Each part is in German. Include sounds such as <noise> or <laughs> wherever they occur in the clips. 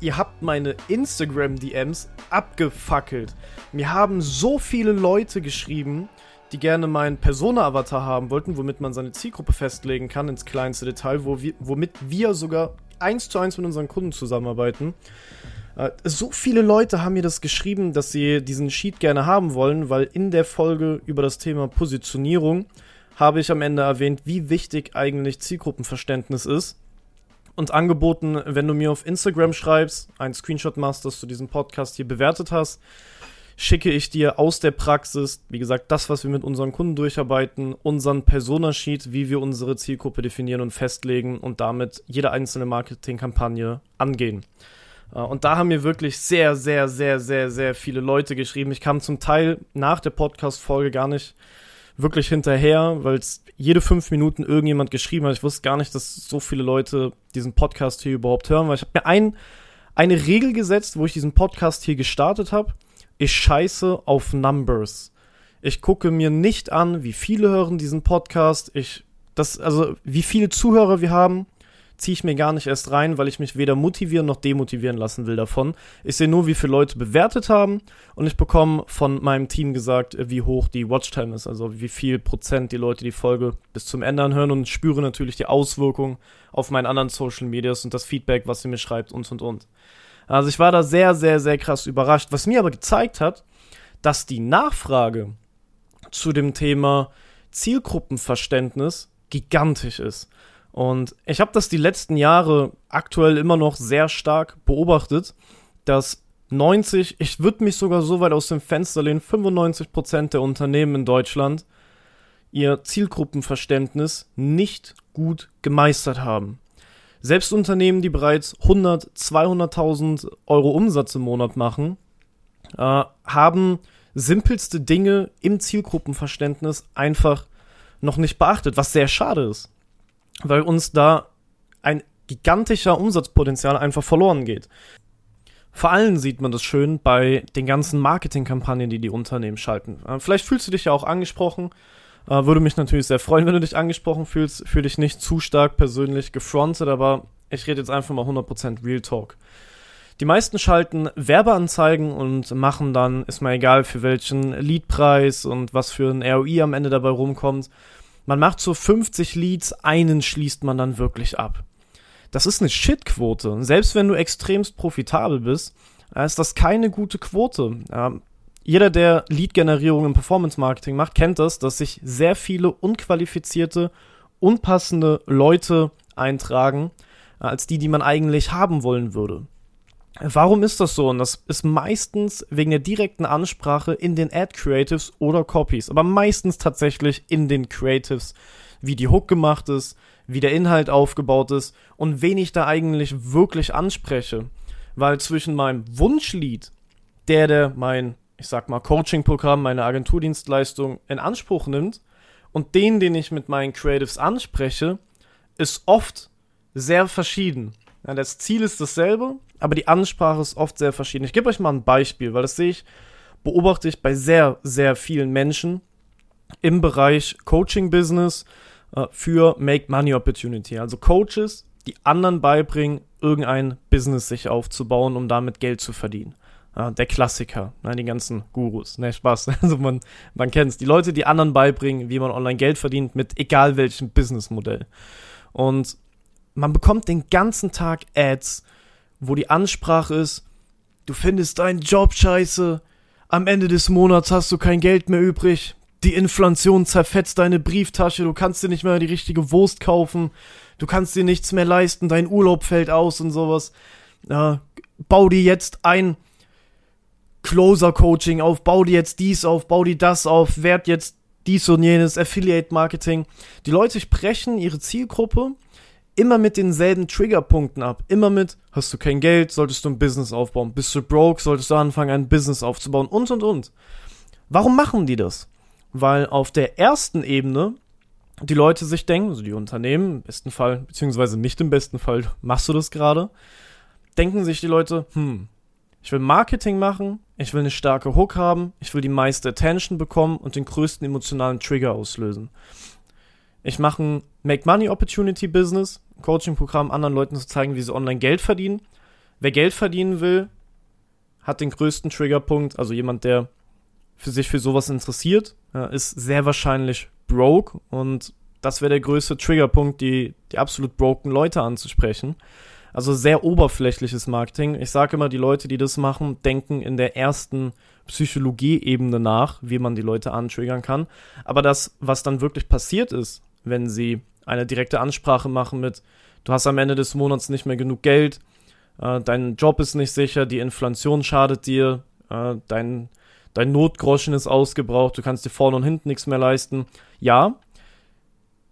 ihr habt meine Instagram-DMs abgefackelt. Mir haben so viele Leute geschrieben, die gerne meinen Persona-Avatar haben wollten, womit man seine Zielgruppe festlegen kann ins kleinste Detail, wo wir, womit wir sogar eins zu eins mit unseren Kunden zusammenarbeiten. Äh, so viele Leute haben mir das geschrieben, dass sie diesen Sheet gerne haben wollen, weil in der Folge über das Thema Positionierung habe ich am Ende erwähnt, wie wichtig eigentlich Zielgruppenverständnis ist und angeboten, wenn du mir auf Instagram schreibst, einen Screenshot machst, dass du diesen Podcast hier bewertet hast, schicke ich dir aus der Praxis, wie gesagt, das, was wir mit unseren Kunden durcharbeiten, unseren Persona-Sheet, wie wir unsere Zielgruppe definieren und festlegen und damit jede einzelne Marketingkampagne angehen. Äh, und da haben mir wirklich sehr, sehr, sehr, sehr, sehr viele Leute geschrieben. Ich kam zum Teil nach der Podcast-Folge gar nicht wirklich hinterher, weil es jede fünf Minuten irgendjemand geschrieben hat. Ich wusste gar nicht, dass so viele Leute diesen Podcast hier überhaupt hören, weil ich habe mir ein, eine Regel gesetzt, wo ich diesen Podcast hier gestartet habe. Ich scheiße auf Numbers. Ich gucke mir nicht an, wie viele hören diesen Podcast. Ich, das, also, wie viele Zuhörer wir haben ziehe ich mir gar nicht erst rein, weil ich mich weder motivieren noch demotivieren lassen will davon. Ich sehe nur, wie viele Leute bewertet haben und ich bekomme von meinem Team gesagt, wie hoch die Watchtime ist, also wie viel Prozent die Leute die Folge bis zum Ende anhören und spüre natürlich die Auswirkungen auf meinen anderen Social Medias und das Feedback, was sie mir schreibt und und und. Also ich war da sehr, sehr, sehr krass überrascht, was mir aber gezeigt hat, dass die Nachfrage zu dem Thema Zielgruppenverständnis gigantisch ist. Und ich habe das die letzten Jahre aktuell immer noch sehr stark beobachtet, dass 90, ich würde mich sogar so weit aus dem Fenster lehnen, 95% der Unternehmen in Deutschland ihr Zielgruppenverständnis nicht gut gemeistert haben. Selbst Unternehmen, die bereits 100, 200.000 Euro Umsatz im Monat machen, äh, haben simpelste Dinge im Zielgruppenverständnis einfach noch nicht beachtet, was sehr schade ist weil uns da ein gigantischer Umsatzpotenzial einfach verloren geht. Vor allem sieht man das schön bei den ganzen Marketingkampagnen, die die Unternehmen schalten. Äh, vielleicht fühlst du dich ja auch angesprochen. Äh, würde mich natürlich sehr freuen, <laughs> wenn du dich angesprochen fühlst. Fühl dich nicht zu stark persönlich gefrontet, aber ich rede jetzt einfach mal 100% Real Talk. Die meisten schalten Werbeanzeigen und machen dann, ist mal egal für welchen Leadpreis und was für ein ROI am Ende dabei rumkommt, man macht so 50 Leads, einen schließt man dann wirklich ab. Das ist eine Shitquote. Selbst wenn du extremst profitabel bist, äh, ist das keine gute Quote. Ähm, jeder, der Lead-Generierung im Performance-Marketing macht, kennt das, dass sich sehr viele unqualifizierte, unpassende Leute eintragen, äh, als die, die man eigentlich haben wollen würde. Warum ist das so? Und das ist meistens wegen der direkten Ansprache in den Ad Creatives oder Copies, aber meistens tatsächlich in den Creatives, wie die Hook gemacht ist, wie der Inhalt aufgebaut ist und wen ich da eigentlich wirklich anspreche. Weil zwischen meinem Wunschlied, der, der mein, ich sag mal, Coaching-Programm, meine Agenturdienstleistung in Anspruch nimmt, und den, den ich mit meinen Creatives anspreche, ist oft sehr verschieden. Ja, das Ziel ist dasselbe, aber die Ansprache ist oft sehr verschieden. Ich gebe euch mal ein Beispiel, weil das sehe ich, beobachte ich bei sehr, sehr vielen Menschen im Bereich Coaching-Business äh, für Make Money Opportunity. Also Coaches, die anderen beibringen, irgendein Business sich aufzubauen, um damit Geld zu verdienen. Ja, der Klassiker, ne, die ganzen Gurus. Ne, Spaß. <laughs> Also man, man kennt es. Die Leute, die anderen beibringen, wie man online Geld verdient, mit egal welchem Businessmodell. Und man bekommt den ganzen Tag Ads, wo die Ansprache ist, du findest deinen Job scheiße, am Ende des Monats hast du kein Geld mehr übrig, die Inflation zerfetzt deine Brieftasche, du kannst dir nicht mehr die richtige Wurst kaufen, du kannst dir nichts mehr leisten, dein Urlaub fällt aus und sowas. Ja, bau dir jetzt ein Closer-Coaching auf, bau dir jetzt dies auf, bau dir das auf, werd jetzt dies und jenes, Affiliate-Marketing. Die Leute sprechen ihre Zielgruppe immer mit denselben Triggerpunkten ab. Immer mit, hast du kein Geld, solltest du ein Business aufbauen. Bist du broke, solltest du anfangen, ein Business aufzubauen und und und. Warum machen die das? Weil auf der ersten Ebene die Leute sich denken, also die Unternehmen, im besten Fall, beziehungsweise nicht im besten Fall, machst du das gerade, denken sich die Leute, hm, ich will Marketing machen, ich will eine starke Hook haben, ich will die meiste Attention bekommen und den größten emotionalen Trigger auslösen. Ich mache ein Make Money Opportunity Business, Coaching-Programm, anderen Leuten zu zeigen, wie sie online Geld verdienen. Wer Geld verdienen will, hat den größten Triggerpunkt, also jemand, der für sich für sowas interessiert, ist sehr wahrscheinlich broke und das wäre der größte Triggerpunkt, die, die absolut broken Leute anzusprechen. Also sehr oberflächliches Marketing. Ich sage immer, die Leute, die das machen, denken in der ersten Psychologie-Ebene nach, wie man die Leute antriggern kann. Aber das, was dann wirklich passiert ist, wenn sie eine direkte Ansprache machen mit, du hast am Ende des Monats nicht mehr genug Geld, äh, dein Job ist nicht sicher, die Inflation schadet dir, äh, dein, dein Notgroschen ist ausgebraucht, du kannst dir vorne und hinten nichts mehr leisten. Ja,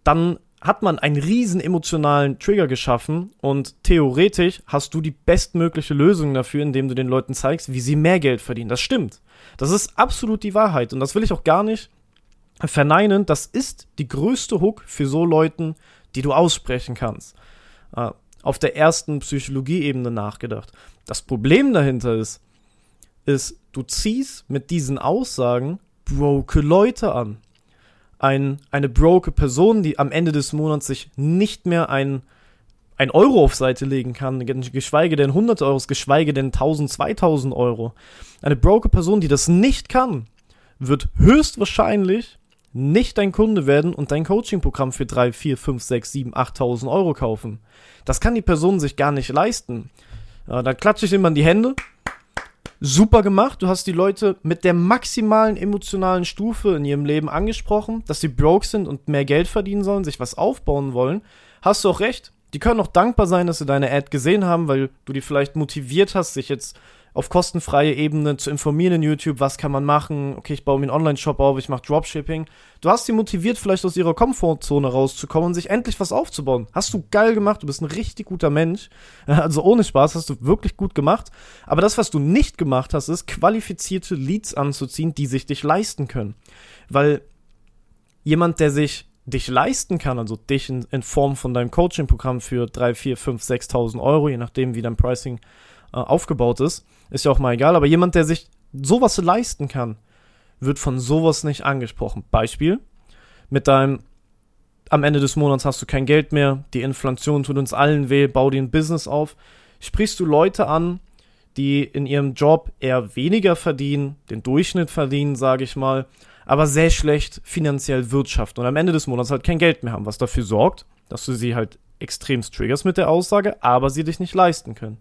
dann hat man einen riesen emotionalen Trigger geschaffen und theoretisch hast du die bestmögliche Lösung dafür, indem du den Leuten zeigst, wie sie mehr Geld verdienen. Das stimmt. Das ist absolut die Wahrheit und das will ich auch gar nicht verneinen. Das ist die größte Hook für so Leuten, die du aussprechen kannst. Äh, auf der ersten Psychologie-Ebene nachgedacht. Das Problem dahinter ist, ist, du ziehst mit diesen Aussagen broke Leute an ein, eine broke Person, die am Ende des Monats sich nicht mehr ein, ein Euro auf Seite legen kann, geschweige denn 100 Euro, geschweige denn 1000, 2000 Euro. Eine broke Person, die das nicht kann, wird höchstwahrscheinlich nicht dein Kunde werden und dein Coaching-Programm für 3, 4, 5, 6, 7, 8.000 Euro kaufen. Das kann die Person sich gar nicht leisten. Äh, da klatsche ich immer in die Hände super gemacht. Du hast die Leute mit der maximalen emotionalen Stufe in ihrem Leben angesprochen, dass sie broke sind und mehr Geld verdienen sollen, sich was aufbauen wollen. Hast du auch recht. Die können auch dankbar sein, dass sie deine Ad gesehen haben, weil du die vielleicht motiviert hast, sich jetzt auf kostenfreie Ebene zu informieren in YouTube, was kann man machen, okay, ich baue mir einen Online-Shop auf, ich mache Dropshipping. Du hast sie motiviert, vielleicht aus ihrer Komfortzone rauszukommen und sich endlich was aufzubauen. Hast du geil gemacht, du bist ein richtig guter Mensch. <laughs> Also ohne Spaß hast du wirklich gut gemacht. Aber das, was du nicht gemacht hast, ist, qualifizierte Leads anzuziehen, die sich dich leisten können. Weil jemand, der sich dich leisten kann, also dich in, in Form von deinem Coaching-Programm für 3, 4, 5, 6.000 Euro, je nachdem, wie dein Pricing äh, aufgebaut ist, ist ja auch mal egal, aber jemand, der sich sowas leisten kann, wird von sowas nicht angesprochen. Beispiel, mit deinem, am Ende des Monats hast du kein Geld mehr, die Inflation tut uns allen weh, bau dir ein Business auf, sprichst du Leute an, die in ihrem Job eher weniger verdienen, den Durchschnitt verdienen, sage ich mal, aber sehr schlecht finanziell wirtschaften und am Ende des Monats halt kein Geld mehr haben, was dafür sorgt, dass du sie halt extremst triggerst mit der Aussage, aber sie dich nicht leisten können.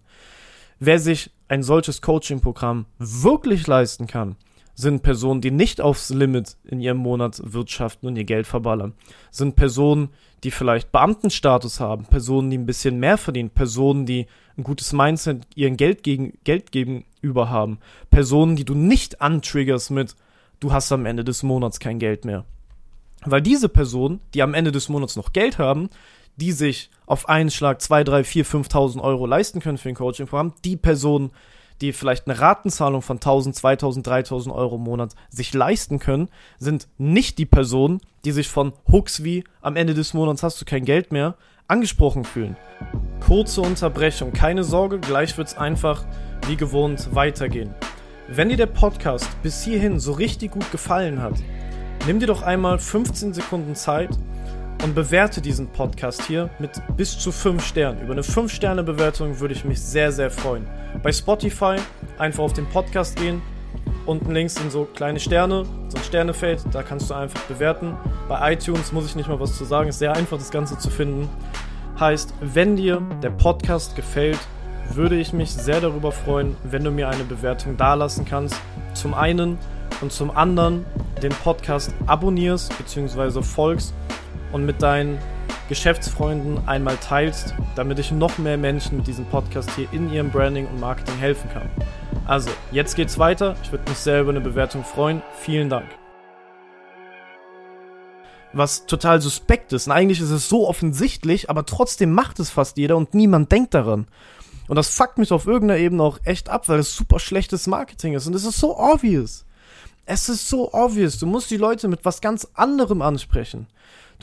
Wer sich ein solches Coaching-Programm wirklich leisten kann, sind Personen, die nicht aufs Limit in ihrem Monat wirtschaften und ihr Geld verballern. Sind Personen, die vielleicht Beamtenstatus haben, Personen, die ein bisschen mehr verdienen, Personen, die ein gutes Mindset ihren Geld, gegen, Geld gegenüber haben, Personen, die du nicht antriggerst mit, du hast am Ende des Monats kein Geld mehr. Weil diese Personen, die am Ende des Monats noch Geld haben, die sich auf einen Schlag 2, 3, 4, 5.000 Euro leisten können für ein Coaching-Programm, die Personen, die vielleicht eine Ratenzahlung von 1000, 2000, 3000 Euro im Monat sich leisten können, sind nicht die Personen, die sich von Hooks wie am Ende des Monats hast du kein Geld mehr angesprochen fühlen. Kurze Unterbrechung, keine Sorge, gleich wird's einfach wie gewohnt weitergehen. Wenn dir der Podcast bis hierhin so richtig gut gefallen hat, nimm dir doch einmal 15 Sekunden Zeit und bewerte diesen Podcast hier mit bis zu 5 Sternen. Über eine 5-Sterne-Bewertung würde ich mich sehr, sehr freuen. Bei Spotify einfach auf den Podcast gehen. Unten links sind so kleine Sterne, so ein Sternefeld, da kannst du einfach bewerten. Bei iTunes muss ich nicht mal was zu sagen, ist sehr einfach das Ganze zu finden. Heißt, wenn dir der Podcast gefällt, würde ich mich sehr darüber freuen, wenn du mir eine Bewertung dalassen kannst. Zum einen, und zum anderen den Podcast abonnierst bzw. folgst und mit deinen Geschäftsfreunden einmal teilst, damit ich noch mehr Menschen mit diesem Podcast hier in ihrem Branding und Marketing helfen kann. Also, jetzt geht's weiter. Ich würde mich sehr über eine Bewertung freuen. Vielen Dank. Was total suspekt ist. Und eigentlich ist es so offensichtlich, aber trotzdem macht es fast jeder und niemand denkt daran. Und das fuckt mich auf irgendeiner Ebene auch echt ab, weil es super schlechtes Marketing ist. Und es ist so obvious. Es ist so obvious. Du musst die Leute mit was ganz anderem ansprechen.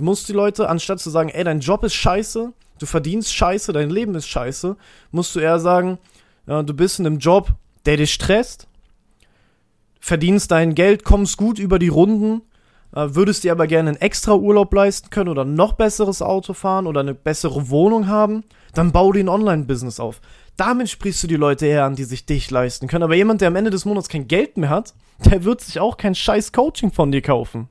Du musst die Leute, anstatt zu sagen, ey, dein Job ist scheiße, du verdienst scheiße, dein Leben ist scheiße, musst du eher sagen, ja, du bist in einem Job, der dich stresst, verdienst dein Geld, kommst gut über die Runden, äh, würdest dir aber gerne einen extra Urlaub leisten können oder noch besseres Auto fahren oder eine bessere Wohnung haben, dann bau dir ein Online-Business auf. Damit sprichst du die Leute eher an, die sich dich leisten können. Aber jemand, der am Ende des Monats kein Geld mehr hat, der wird sich auch kein scheiß Coaching von dir kaufen.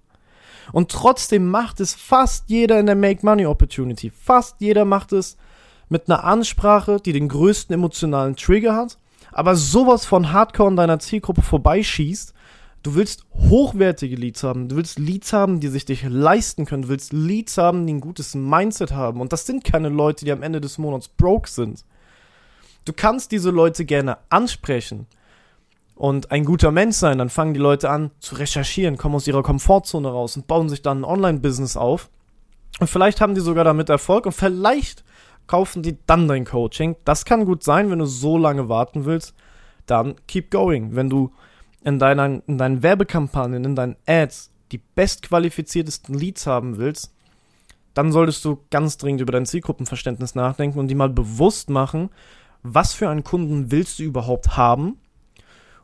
Und trotzdem macht es fast jeder in der Make Money Opportunity. Fast jeder macht es mit einer Ansprache, die den größten emotionalen Trigger hat, aber sowas von Hardcore in deiner Zielgruppe vorbeischießt. Du willst hochwertige Leads haben. Du willst Leads haben, die sich dich leisten können. Du willst Leads haben, die ein gutes Mindset haben. Und das sind keine Leute, die am Ende des Monats broke sind. Du kannst diese Leute gerne ansprechen und ein guter Mensch sein, dann fangen die Leute an zu recherchieren, kommen aus ihrer Komfortzone raus und bauen sich dann ein Online-Business auf. Und vielleicht haben die sogar damit Erfolg und vielleicht kaufen die dann dein Coaching. Das kann gut sein, wenn du so lange warten willst, dann keep going. Wenn du in deinen, in deinen Werbekampagnen, in deinen Ads die bestqualifiziertesten Leads haben willst, dann solltest du ganz dringend über dein Zielgruppenverständnis nachdenken und die mal bewusst machen, was für einen Kunden willst du überhaupt haben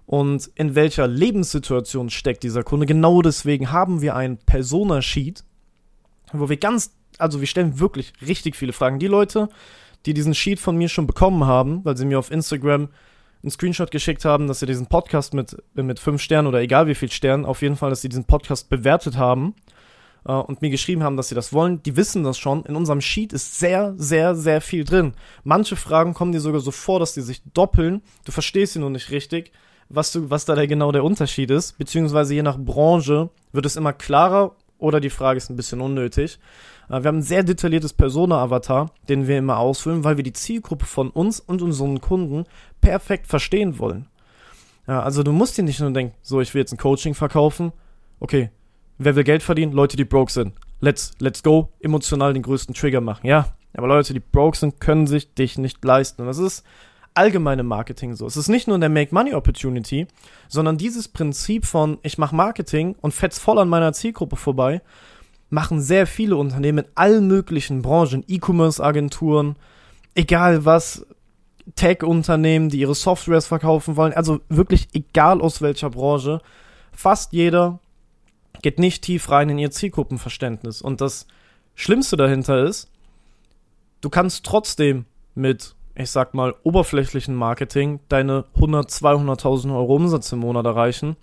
und in welcher Lebenssituation steckt dieser Kunde. Genau deswegen haben wir ein Persona-Sheet, wo wir ganz, also wir stellen wirklich richtig viele Fragen. Die Leute, die diesen Sheet von mir schon bekommen haben, weil sie mir auf Instagram einen Screenshot geschickt haben, dass sie diesen Podcast mit, mit fünf Sternen oder egal wie viel Sternen, auf jeden Fall, dass sie diesen Podcast bewertet haben äh, und mir geschrieben haben, dass sie das wollen, die wissen das schon. In unserem Sheet ist sehr, sehr, sehr viel drin. Manche Fragen kommen dir sogar so vor, dass die sich doppeln. Du verstehst sie nur nicht richtig was, du, was da der, genau der Unterschied ist, beziehungsweise je nach Branche wird es immer klarer oder die Frage ist ein bisschen unnötig. Äh, wir haben ein sehr detailliertes Persona-Avatar, den wir immer ausfüllen, weil wir die Zielgruppe von uns und unseren Kunden perfekt verstehen wollen. Ja, also du musst dir nicht nur denken, so, ich will jetzt ein Coaching verkaufen. Okay, wer will Geld verdienen? Leute, die broke sind. Let's, let's go, emotional den größten Trigger machen. Ja, aber Leute, die broke sind, können sich dich nicht leisten. Und das ist allgemeine Marketing so. Es ist nicht nur der Make Money Opportunity, sondern dieses Prinzip von ich mache Marketing und fetz voll an meiner Zielgruppe vorbei, machen sehr viele Unternehmen in allen möglichen Branchen, E-Commerce-Agenturen, egal was, Tech-Unternehmen, die ihre Softwares verkaufen wollen, also wirklich egal aus welcher Branche, fast jeder geht nicht tief rein in ihr Zielgruppenverständnis. Und das Schlimmste dahinter ist, du kannst trotzdem mit ich sag mal, oberflächlichen Marketing deine 100, 200.000 Euro Umsatz im Monat erreichen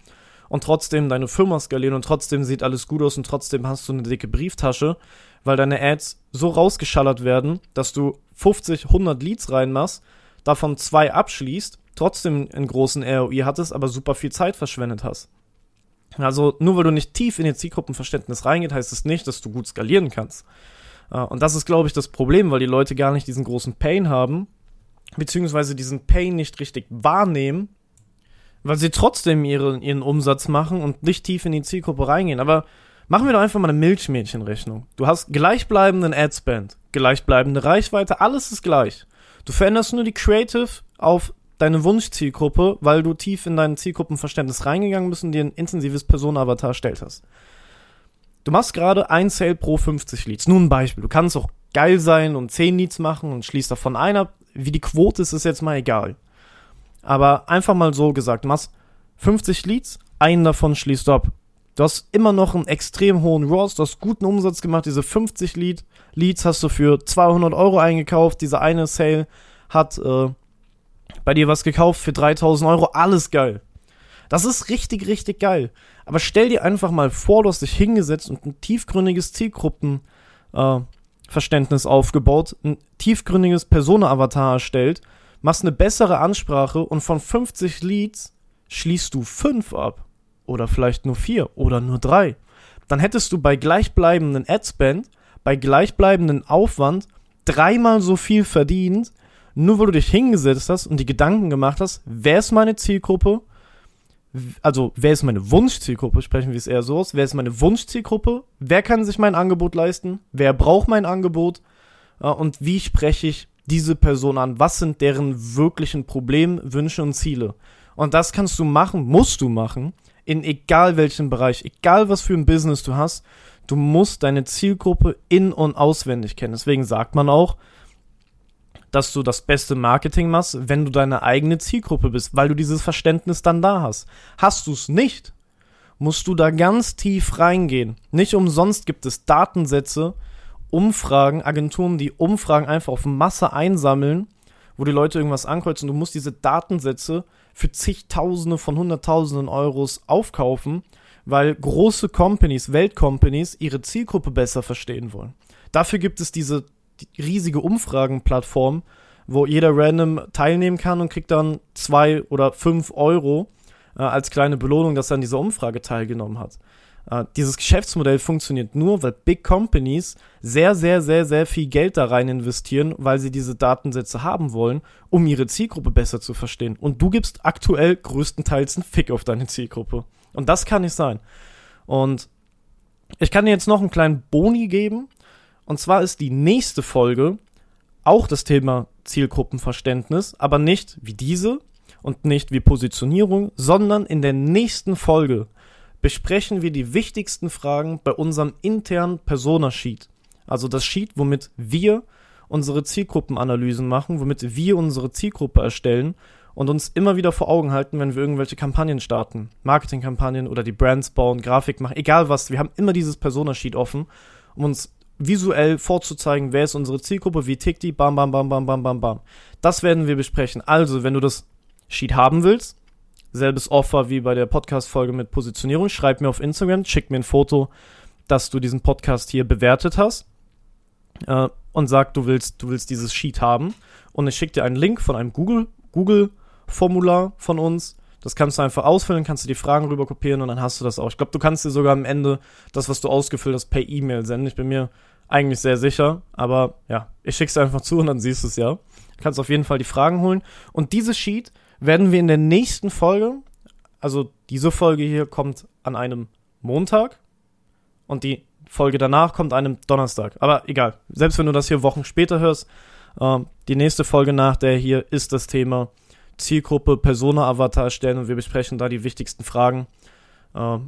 und trotzdem deine Firma skalieren und trotzdem sieht alles gut aus und trotzdem hast du eine dicke Brieftasche, weil deine Ads so rausgeschallert werden, dass du 50, 100 Leads reinmachst, davon zwei abschließt, trotzdem einen großen ROI hattest, aber super viel Zeit verschwendet hast. Also nur weil du nicht tief in ihr Zielgruppenverständnis reingeht, heißt es nicht, dass du gut skalieren kannst. Äh, und das ist, glaube ich, das Problem, weil die Leute gar nicht diesen großen Pain haben, beziehungsweise diesen Pain nicht richtig wahrnehmen, weil sie trotzdem ihre, ihren Umsatz machen und nicht tief in die Zielgruppe reingehen. Aber machen wir doch einfach mal eine Milchmädchenrechnung. Du hast gleichbleibenden Adspend, gleichbleibende Reichweite, alles ist gleich. Du veränderst nur die Creative auf deine Wunschzielgruppe, weil du tief in dein Zielgruppenverständnis reingegangen bist und dir ein intensives Personenavatar erstellt hast. Du machst gerade ein Sale pro 50 Leads. Nur ein Beispiel. Du kannst auch geil sein und 10 Leads machen und schließt davon einer wie die Quote ist, ist jetzt mal egal. Aber einfach mal so gesagt, machst 50 Leads, einen davon schließt ab. Du hast immer noch einen extrem hohen ROAS, du hast guten Umsatz gemacht, diese 50 Lead, Leads hast du für 200 Euro eingekauft, dieser eine Sale hat äh, bei dir was gekauft für 3000 Euro, alles geil. Das ist richtig, richtig geil. Aber stell dir einfach mal vor, du hast dich hingesetzt und ein tiefgründiges Zielgruppen äh, Verständnis aufgebaut, ein tiefgründiges Persona-Avatar erstellt, machst eine bessere Ansprache und von 50 Leads schließt du 5 ab. oder vielleicht nur vier oder nur drei. Dann hättest du bei gleichbleibenden Adspend, bei gleichbleibenden Aufwand dreimal so viel verdient, nur weil du dich hingesetzt hast und die Gedanken gemacht hast, wer ist meine Zielgruppe? Also, wer ist meine Wunschzielgruppe? Sprechen wir es eher so aus. Wer ist meine Wunschzielgruppe? Wer kann sich mein Angebot leisten? Wer braucht mein Angebot? Und wie spreche ich diese Person an? Was sind deren wirklichen Probleme, Wünsche und Ziele? Und das kannst du machen, musst du machen, in egal welchem Bereich, egal was für ein Business du hast. Du musst deine Zielgruppe in- und auswendig kennen. Deswegen sagt man auch, dass du das beste Marketing machst, wenn du deine eigene Zielgruppe bist, weil du dieses Verständnis dann da hast. Hast du es nicht, musst du da ganz tief reingehen. Nicht umsonst gibt es Datensätze, Umfragen, Agenturen, die Umfragen einfach auf Masse einsammeln, wo die Leute irgendwas ankreuzen. Du musst diese Datensätze für zigtausende von hunderttausenden Euros aufkaufen, weil große Companies, Weltcompanies ihre Zielgruppe besser verstehen wollen. Dafür gibt es diese die riesige Umfragenplattform, wo jeder random teilnehmen kann und kriegt dann zwei oder fünf Euro äh, als kleine Belohnung, dass er an dieser Umfrage teilgenommen hat. Äh, dieses Geschäftsmodell funktioniert nur, weil Big Companies sehr, sehr, sehr, sehr viel Geld da rein investieren, weil sie diese Datensätze haben wollen, um ihre Zielgruppe besser zu verstehen. Und du gibst aktuell größtenteils einen Fick auf deine Zielgruppe. Und das kann nicht sein. Und ich kann dir jetzt noch einen kleinen Boni geben, und zwar ist die nächste Folge auch das Thema Zielgruppenverständnis, aber nicht wie diese und nicht wie Positionierung, sondern in der nächsten Folge besprechen wir die wichtigsten Fragen bei unserem internen Persona-Sheet. Also das Sheet, womit wir unsere Zielgruppenanalysen machen, womit wir unsere Zielgruppe erstellen und uns immer wieder vor Augen halten, wenn wir irgendwelche Kampagnen starten. Marketingkampagnen oder die Brands bauen, Grafik machen, egal was. Wir haben immer dieses Persona-Sheet offen, um uns visuell vorzuzeigen, wer ist unsere Zielgruppe, wie tickt die, bam, bam, bam, bam, bam, bam, bam. Das werden wir besprechen. Also, wenn du das Sheet haben willst, selbes Offer wie bei der Podcast-Folge mit Positionierung, schreib mir auf Instagram, schick mir ein Foto, dass du diesen Podcast hier bewertet hast äh, und sag, du willst, du willst dieses Sheet haben. Und ich schicke dir einen Link von einem Google, Google-Formular von uns. Das kannst du einfach ausfüllen, kannst du die Fragen rüber kopieren und dann hast du das auch. Ich glaube, du kannst dir sogar am Ende das, was du ausgefüllt hast, per E-Mail senden. Ich bin mir eigentlich sehr sicher, aber ja, ich schick's dir einfach zu und dann siehst du es ja. Du kannst auf jeden Fall die Fragen holen. Und dieses Sheet werden wir in der nächsten Folge, also diese Folge hier kommt an einem Montag und die Folge danach kommt an einem Donnerstag. Aber egal, selbst wenn du das hier Wochen später hörst, äh, die nächste Folge nach der hier ist das Thema Zielgruppe, Persona-Avatar erstellen und wir besprechen da die wichtigsten Fragen, äh,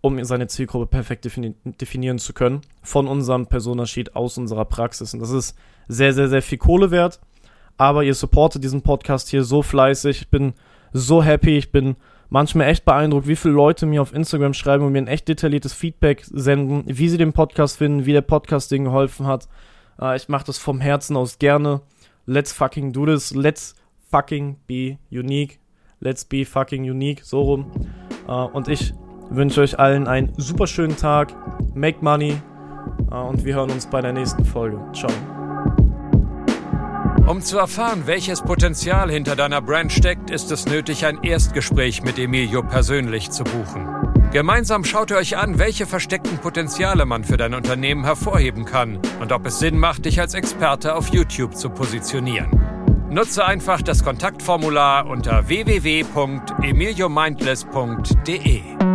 um seine Zielgruppe perfekt defini definieren zu können von unserem Persona-Sheet aus unserer Praxis. Und das ist sehr, sehr, sehr viel Kohle wert. Aber ihr supportet diesen Podcast hier so fleißig. Ich bin so happy. Ich bin manchmal echt beeindruckt, wie viele Leute mir auf Instagram schreiben und mir ein echt detailliertes Feedback senden, wie sie den Podcast finden, wie der Podcast denen geholfen hat. Äh, ich mache das vom Herzen aus gerne. Let's fucking do this. Let's fucking be unique. Let's be fucking unique. So rum. Uh, und ich wünsche euch allen einen super schönen Tag. Make money. Uh, und wir hören uns bei der nächsten Folge. Ciao. Um zu erfahren, welches Potenzial hinter deiner Brand steckt, ist es nötig, ein Erstgespräch mit Emilio persönlich zu buchen. Gemeinsam schaut ihr euch an, welche versteckten Potenziale man für dein Unternehmen hervorheben kann und ob es Sinn macht, dich als Experte auf YouTube zu positionieren. Nutze einfach das Kontaktformular unter www.emiliomindless.de.